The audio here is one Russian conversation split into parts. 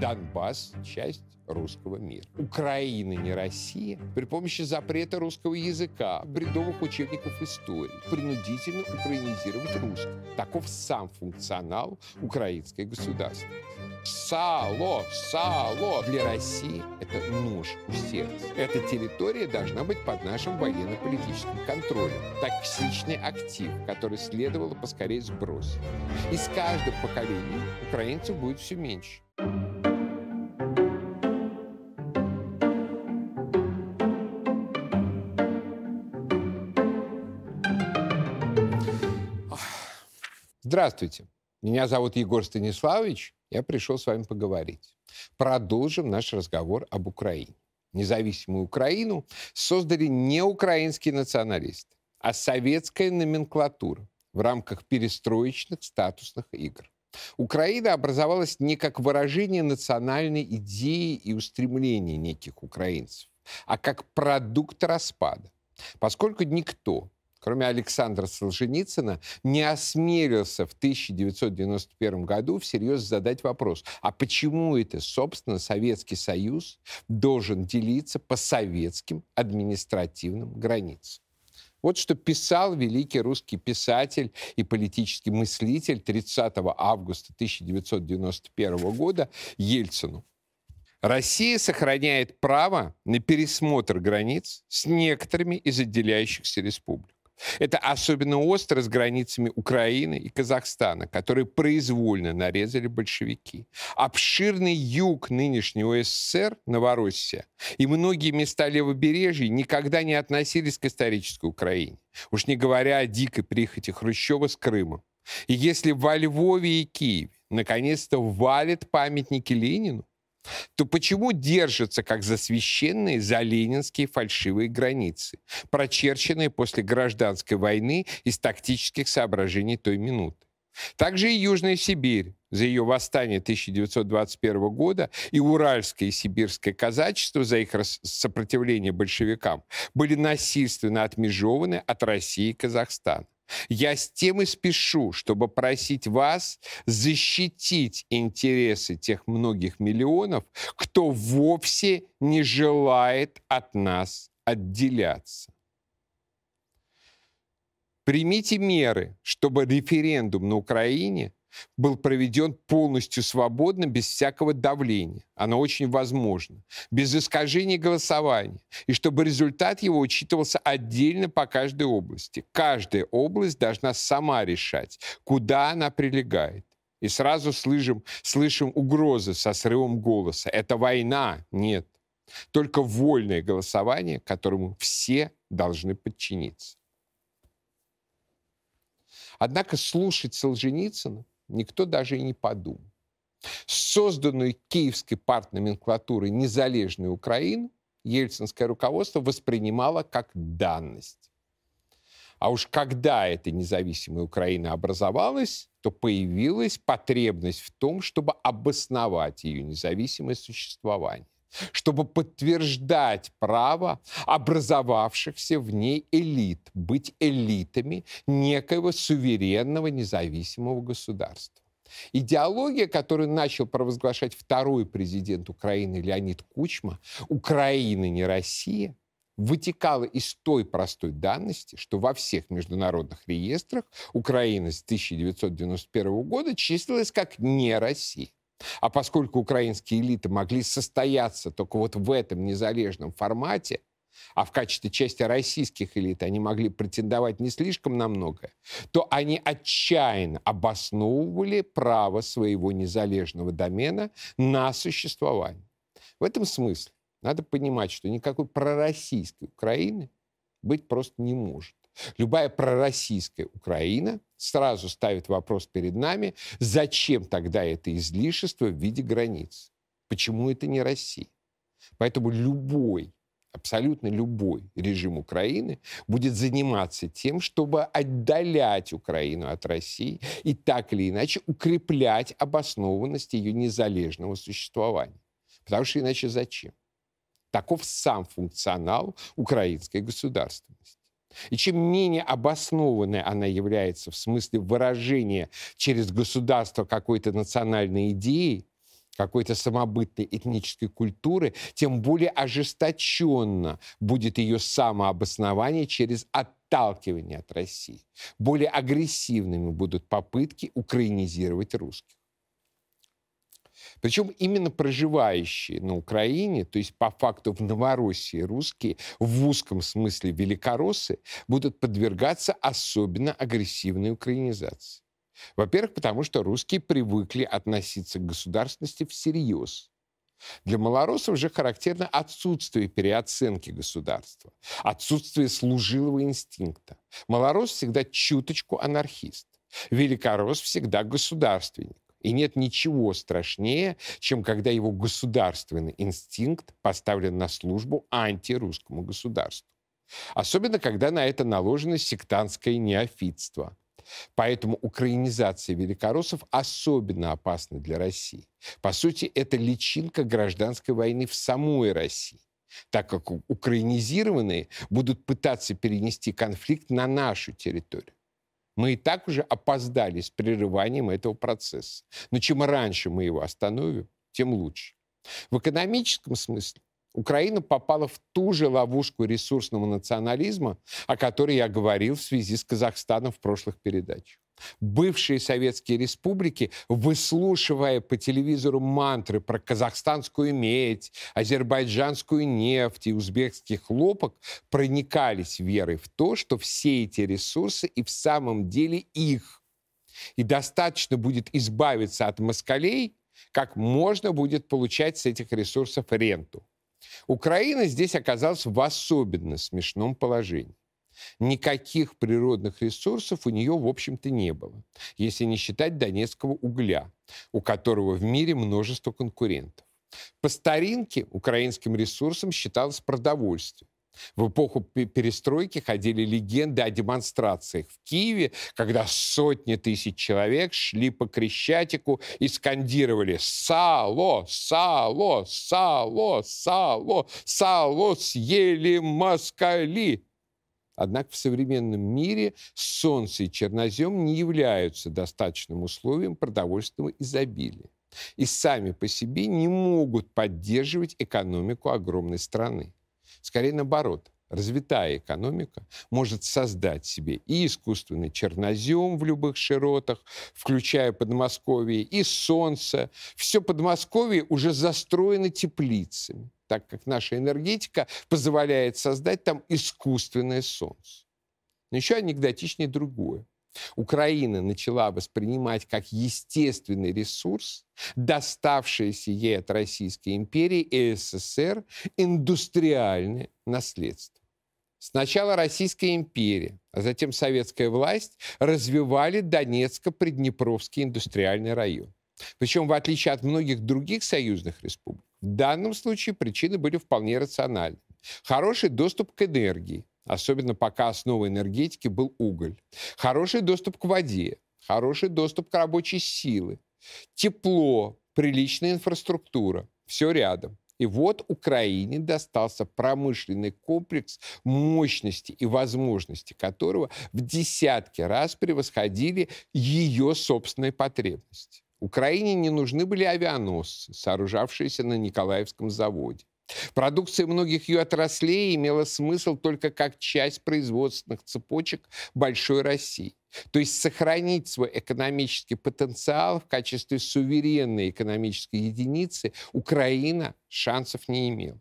Донбасс – часть русского мира. Украина не Россия при помощи запрета русского языка, бредовых учебников истории, принудительно украинизировать русский. Таков сам функционал украинской государственности. Сало, сало для России – это нож в сердце. Эта территория должна быть под нашим военно-политическим контролем. Токсичный актив, который следовало поскорее сбросить. И с каждым поколением украинцев будет все меньше. Здравствуйте. Меня зовут Егор Станиславович. Я пришел с вами поговорить. Продолжим наш разговор об Украине. Независимую Украину создали не украинские националисты, а советская номенклатура в рамках перестроечных статусных игр. Украина образовалась не как выражение национальной идеи и устремления неких украинцев, а как продукт распада, поскольку никто, кроме Александра Солженицына, не осмелился в 1991 году всерьез задать вопрос, а почему это, собственно, Советский Союз должен делиться по советским административным границам? Вот что писал великий русский писатель и политический мыслитель 30 августа 1991 года Ельцину. Россия сохраняет право на пересмотр границ с некоторыми из отделяющихся республик. Это особенно остро с границами Украины и Казахстана, которые произвольно нарезали большевики. Обширный юг нынешнего СССР, Новороссия, и многие места левобережья никогда не относились к исторической Украине. Уж не говоря о дикой прихоти Хрущева с Крымом. И если во Львове и Киеве наконец-то валят памятники Ленину, то почему держатся как за священные, за ленинские фальшивые границы, прочерченные после гражданской войны из тактических соображений той минуты? Также и Южная Сибирь за ее восстание 1921 года и Уральское и Сибирское казачество за их сопротивление большевикам были насильственно отмежеваны от России и Казахстана. Я с тем и спешу, чтобы просить вас защитить интересы тех многих миллионов, кто вовсе не желает от нас отделяться. Примите меры, чтобы референдум на Украине был проведен полностью свободно, без всякого давления. Оно очень возможно. Без искажений голосования. И чтобы результат его учитывался отдельно по каждой области. Каждая область должна сама решать, куда она прилегает. И сразу слышим, слышим угрозы со срывом голоса. Это война? Нет. Только вольное голосование, которому все должны подчиниться. Однако слушать Солженицына никто даже и не подумал. Созданную киевской партноменклатурой незалежную Украину ельцинское руководство воспринимало как данность. А уж когда эта независимая Украина образовалась, то появилась потребность в том, чтобы обосновать ее независимое существование чтобы подтверждать право образовавшихся в ней элит быть элитами некоего суверенного независимого государства. Идеология, которую начал провозглашать второй президент Украины Леонид Кучма, «Украина не Россия», вытекала из той простой данности, что во всех международных реестрах Украина с 1991 года числилась как не Россия. А поскольку украинские элиты могли состояться только вот в этом незалежном формате, а в качестве части российских элит они могли претендовать не слишком на многое, то они отчаянно обосновывали право своего незалежного домена на существование. В этом смысле надо понимать, что никакой пророссийской Украины быть просто не может. Любая пророссийская Украина сразу ставит вопрос перед нами, зачем тогда это излишество в виде границ? Почему это не Россия? Поэтому любой, абсолютно любой режим Украины будет заниматься тем, чтобы отдалять Украину от России и так или иначе укреплять обоснованность ее незалежного существования. Потому что иначе зачем? Таков сам функционал украинской государственности. И чем менее обоснованной она является в смысле выражения через государство какой-то национальной идеи, какой-то самобытной этнической культуры, тем более ожесточенно будет ее самообоснование через отталкивание от России. Более агрессивными будут попытки украинизировать русских. Причем именно проживающие на Украине, то есть по факту в Новороссии русские, в узком смысле великороссы, будут подвергаться особенно агрессивной украинизации. Во-первых, потому что русские привыкли относиться к государственности всерьез. Для малороссов же характерно отсутствие переоценки государства, отсутствие служилого инстинкта. Малорос всегда чуточку анархист. Великорос всегда государственник. И нет ничего страшнее, чем когда его государственный инстинкт поставлен на службу антирусскому государству. Особенно, когда на это наложено сектантское неофитство – Поэтому украинизация великороссов особенно опасна для России. По сути, это личинка гражданской войны в самой России так как украинизированные будут пытаться перенести конфликт на нашу территорию. Мы и так уже опоздали с прерыванием этого процесса. Но чем раньше мы его остановим, тем лучше. В экономическом смысле Украина попала в ту же ловушку ресурсного национализма, о которой я говорил в связи с Казахстаном в прошлых передачах. Бывшие советские республики, выслушивая по телевизору мантры про казахстанскую медь, азербайджанскую нефть и узбекский хлопок, проникались верой в то, что все эти ресурсы и в самом деле их. И достаточно будет избавиться от москалей, как можно будет получать с этих ресурсов ренту. Украина здесь оказалась в особенно смешном положении. Никаких природных ресурсов у нее, в общем-то, не было, если не считать донецкого угля, у которого в мире множество конкурентов. По старинке украинским ресурсом считалось продовольствие. В эпоху перестройки ходили легенды о демонстрациях в Киеве, когда сотни тысяч человек шли по Крещатику и скандировали «Сало! Сало! Сало! Сало! Сало! Съели москали!» Однако в современном мире солнце и чернозем не являются достаточным условием продовольственного изобилия и сами по себе не могут поддерживать экономику огромной страны. Скорее наоборот, развитая экономика может создать себе и искусственный чернозем в любых широтах, включая Подмосковье, и солнце. Все Подмосковье уже застроено теплицами, так как наша энергетика позволяет создать там искусственное солнце. Но еще анекдотичнее другое. Украина начала воспринимать как естественный ресурс, доставшееся ей от Российской империи и СССР индустриальное наследство. Сначала Российская империя, а затем советская власть развивали Донецко-Приднепровский индустриальный район. Причем, в отличие от многих других союзных республик, в данном случае причины были вполне рациональны. Хороший доступ к энергии, особенно пока основой энергетики был уголь. Хороший доступ к воде, хороший доступ к рабочей силы, тепло, приличная инфраструктура, все рядом. И вот Украине достался промышленный комплекс мощности и возможности которого в десятки раз превосходили ее собственные потребности. Украине не нужны были авианосцы, сооружавшиеся на Николаевском заводе. Продукция многих ее отраслей имела смысл только как часть производственных цепочек большой России. То есть сохранить свой экономический потенциал в качестве суверенной экономической единицы Украина шансов не имела.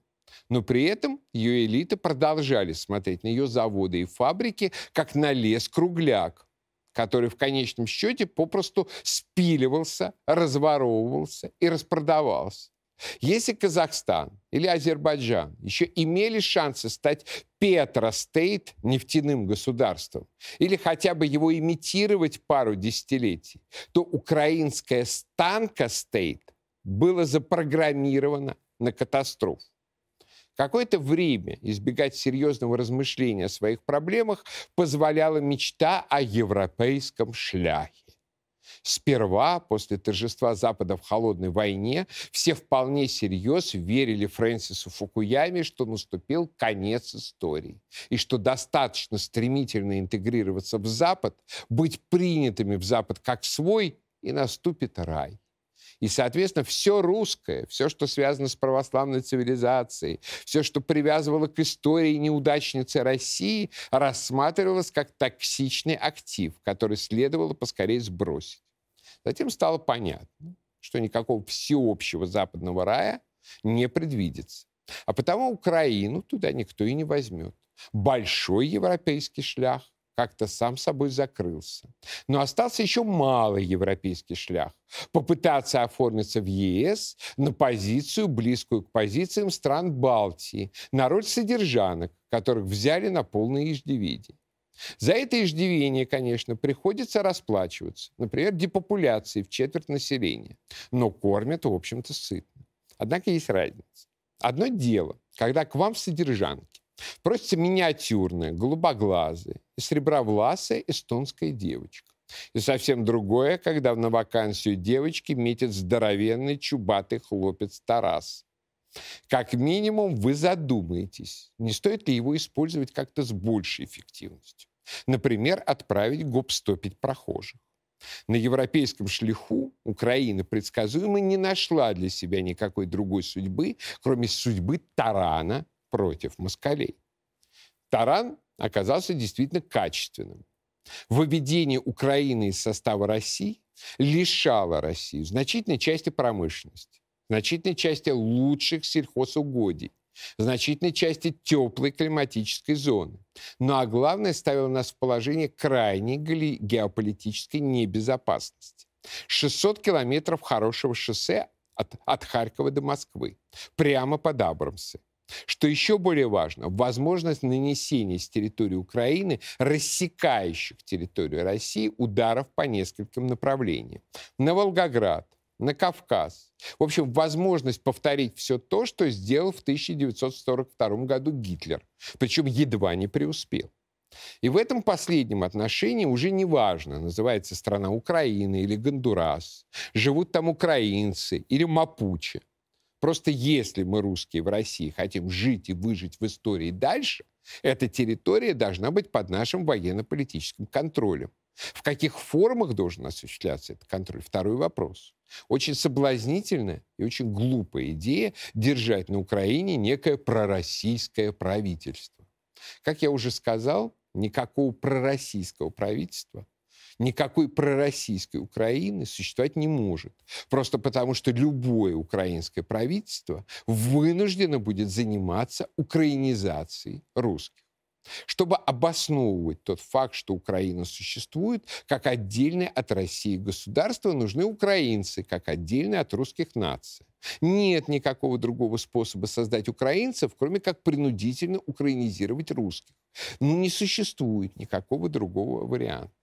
Но при этом ее элиты продолжали смотреть на ее заводы и фабрики как на лес-кругляк, который в конечном счете попросту спиливался, разворовывался и распродавался. Если Казахстан или Азербайджан еще имели шансы стать Петростейт нефтяным государством или хотя бы его имитировать пару десятилетий, то украинская Станка Стейт было запрограммировано на катастрофу. Какое-то время избегать серьезного размышления о своих проблемах позволяла мечта о европейском шляхе. Сперва, после торжества Запада в холодной войне, все вполне серьез верили Фрэнсису Фукуяме, что наступил конец истории, и что достаточно стремительно интегрироваться в Запад, быть принятыми в Запад как свой, и наступит рай. И, соответственно, все русское, все, что связано с православной цивилизацией, все, что привязывало к истории неудачницы России, рассматривалось как токсичный актив, который следовало поскорее сбросить. Затем стало понятно, что никакого всеобщего западного рая не предвидится. А потому Украину туда никто и не возьмет. Большой европейский шлях как-то сам собой закрылся. Но остался еще малый европейский шлях. Попытаться оформиться в ЕС на позицию, близкую к позициям стран Балтии, на роль содержанок, которых взяли на полное иждивение. За это иждивение, конечно, приходится расплачиваться. Например, депопуляцией в четверть населения. Но кормят, в общем-то, сытно. Однако есть разница. Одно дело, когда к вам в содержанке Просится миниатюрная, голубоглазая и сребровласая эстонская девочка. И совсем другое, когда на вакансию девочки метит здоровенный чубатый хлопец Тарас. Как минимум вы задумаетесь, не стоит ли его использовать как-то с большей эффективностью. Например, отправить гоп-стопить прохожих. На европейском шлиху Украина предсказуемо не нашла для себя никакой другой судьбы, кроме судьбы тарана против москалей. Таран оказался действительно качественным. Выведение Украины из состава России лишало Россию значительной части промышленности, значительной части лучших сельхозугодий, значительной части теплой климатической зоны. Ну а главное, ставило нас в положение крайней геополитической небезопасности. 600 километров хорошего шоссе от, от Харькова до Москвы, прямо под Абрамсы. Что еще более важно, возможность нанесения с территории Украины, рассекающих территорию России, ударов по нескольким направлениям. На Волгоград, на Кавказ. В общем, возможность повторить все то, что сделал в 1942 году Гитлер. Причем едва не преуспел. И в этом последнем отношении уже не важно, называется страна Украина или Гондурас, живут там украинцы или мапучи. Просто если мы, русские, в России хотим жить и выжить в истории дальше, эта территория должна быть под нашим военно-политическим контролем. В каких формах должен осуществляться этот контроль? Второй вопрос. Очень соблазнительная и очень глупая идея держать на Украине некое пророссийское правительство. Как я уже сказал, никакого пророссийского правительства никакой пророссийской Украины существовать не может. Просто потому, что любое украинское правительство вынуждено будет заниматься украинизацией русских. Чтобы обосновывать тот факт, что Украина существует, как отдельное от России государство, нужны украинцы, как отдельные от русских наций. Нет никакого другого способа создать украинцев, кроме как принудительно украинизировать русских. Ну, не существует никакого другого варианта.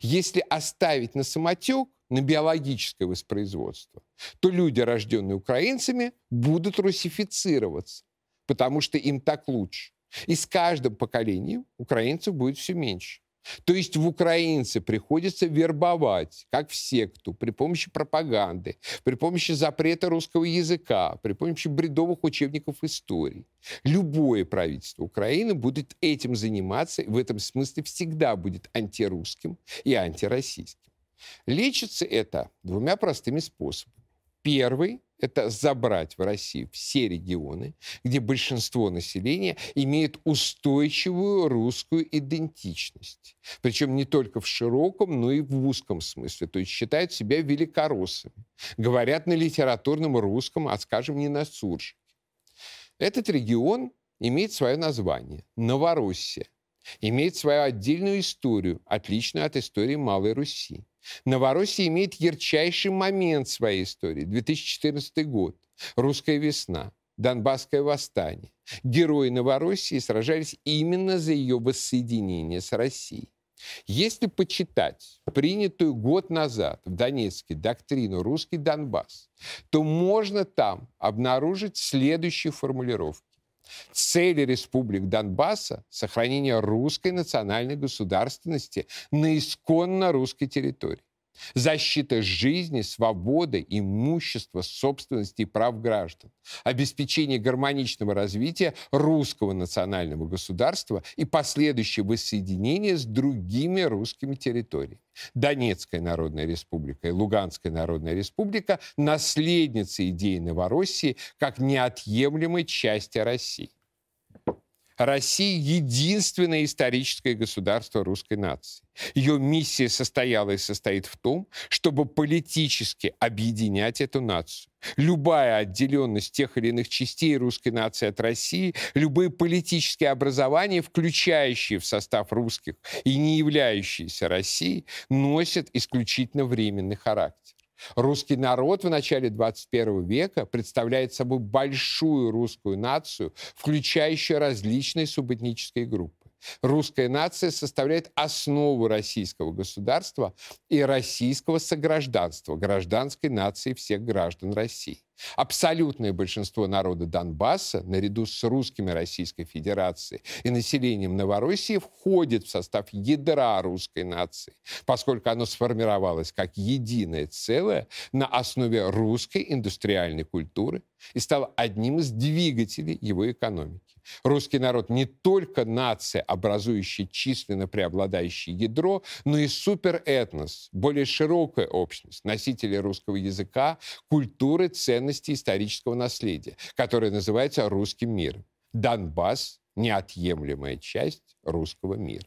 Если оставить на самотек, на биологическое воспроизводство, то люди, рожденные украинцами, будут русифицироваться, потому что им так лучше. И с каждым поколением украинцев будет все меньше. То есть в украинцы приходится вербовать, как в секту, при помощи пропаганды, при помощи запрета русского языка, при помощи бредовых учебников истории. Любое правительство Украины будет этим заниматься, и в этом смысле всегда будет антирусским и антироссийским. Лечится это двумя простыми способами. Первый – это забрать в Россию все регионы, где большинство населения имеет устойчивую русскую идентичность. Причем не только в широком, но и в узком смысле. То есть считают себя великороссами. Говорят на литературном русском, а скажем, не на суржике. Этот регион имеет свое название – Новороссия. Имеет свою отдельную историю, отличную от истории Малой Руси. Новороссия имеет ярчайший момент своей истории. 2014 год. Русская весна. Донбасское восстание. Герои Новороссии сражались именно за ее воссоединение с Россией. Если почитать принятую год назад в Донецке доктрину «Русский Донбасс», то можно там обнаружить следующие формулировки. Цели республик Донбасса – сохранение русской национальной государственности на исконно русской территории. Защита жизни, свободы, имущества, собственности и прав граждан, обеспечение гармоничного развития русского национального государства и последующее воссоединение с другими русскими территориями. Донецкая Народная Республика и Луганская Народная Республика – наследницы идеи Новороссии как неотъемлемой части России. Россия – единственное историческое государство русской нации. Ее миссия состояла и состоит в том, чтобы политически объединять эту нацию. Любая отделенность тех или иных частей русской нации от России, любые политические образования, включающие в состав русских и не являющиеся Россией, носят исключительно временный характер. Русский народ в начале 21 века представляет собой большую русскую нацию, включающую различные субэтнические группы. Русская нация составляет основу российского государства и российского согражданства, гражданской нации всех граждан России. Абсолютное большинство народа Донбасса, наряду с русскими Российской Федерации и населением Новороссии, входит в состав ядра русской нации, поскольку оно сформировалось как единое целое на основе русской индустриальной культуры и стало одним из двигателей его экономики. Русский народ не только нация, образующая численно преобладающее ядро, но и суперэтнос, более широкая общность, носители русского языка, культуры, ценностей исторического наследия, которое называется русским миром. Донбасс – неотъемлемая часть русского мира.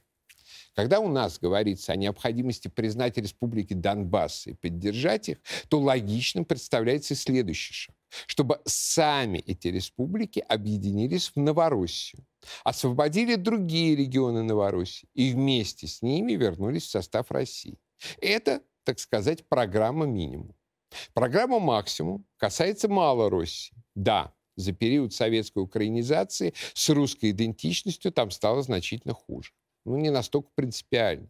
Когда у нас говорится о необходимости признать республики Донбасс и поддержать их, то логичным представляется следующий шаг. Чтобы сами эти республики объединились в Новороссию, освободили другие регионы Новороссии и вместе с ними вернулись в состав России. Это, так сказать, программа минимум. Программа максимум касается Малороссии. Да, за период советской украинизации с русской идентичностью там стало значительно хуже ну, не настолько принципиально.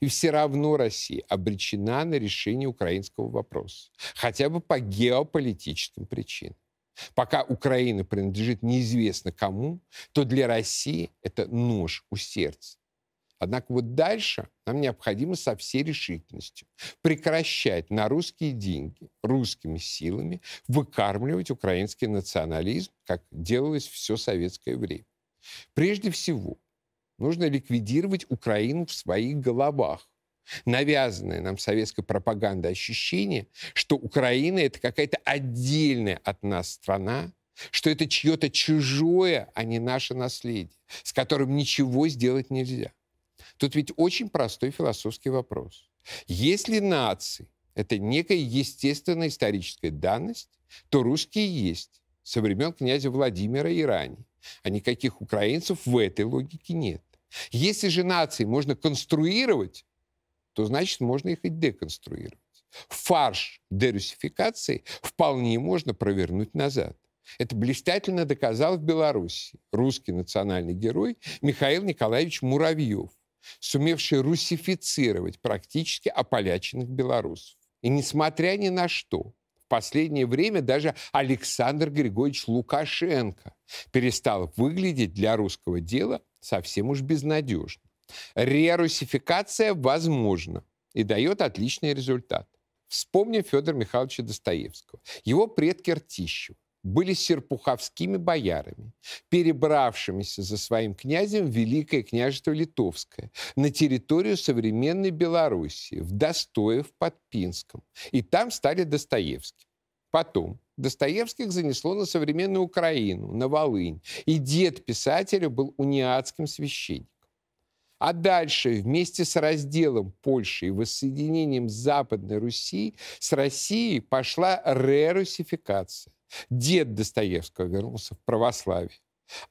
И все равно Россия обречена на решение украинского вопроса, хотя бы по геополитическим причинам. Пока Украина принадлежит неизвестно кому, то для России это нож у сердца. Однако вот дальше нам необходимо со всей решительностью прекращать на русские деньги, русскими силами выкармливать украинский национализм, как делалось все советское время. Прежде всего, Нужно ликвидировать Украину в своих головах. Навязанное нам советской пропагандой ощущение, что Украина это какая-то отдельная от нас страна, что это чье-то чужое, а не наше наследие, с которым ничего сделать нельзя. Тут ведь очень простой философский вопрос. Если нации — это некая естественная историческая данность, то русские есть со времен князя Владимира и ранее. А никаких украинцев в этой логике нет. Если же нации можно конструировать, то значит можно их и деконструировать. Фарш дерусификации вполне можно провернуть назад. Это блистательно доказал в Беларуси русский национальный герой Михаил Николаевич Муравьев, сумевший русифицировать практически ополяченных белорусов. И несмотря ни на что, в последнее время даже Александр Григорьевич Лукашенко перестал выглядеть для русского дела совсем уж безнадежно. Рерусификация возможна и дает отличный результат. Вспомним Федора Михайловича Достоевского. Его предки Ртищев были серпуховскими боярами, перебравшимися за своим князем в Великое княжество Литовское на территорию современной Белоруссии, в Достое, в Подпинском. И там стали Достоевским. Потом Достоевских занесло на современную Украину, на Волынь. И дед писателя был униатским священником. А дальше, вместе с разделом Польши и воссоединением Западной Руси, с Россией пошла рерусификация. Дед Достоевского вернулся в православие.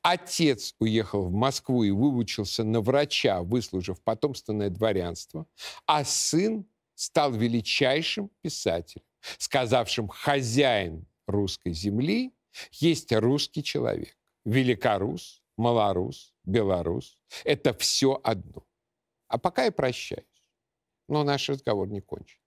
Отец уехал в Москву и выучился на врача, выслужив потомственное дворянство, а сын стал величайшим писателем, сказавшим «хозяин русской земли есть русский человек. Великорус, малорус, белорус – это все одно. А пока я прощаюсь. Но наш разговор не кончен.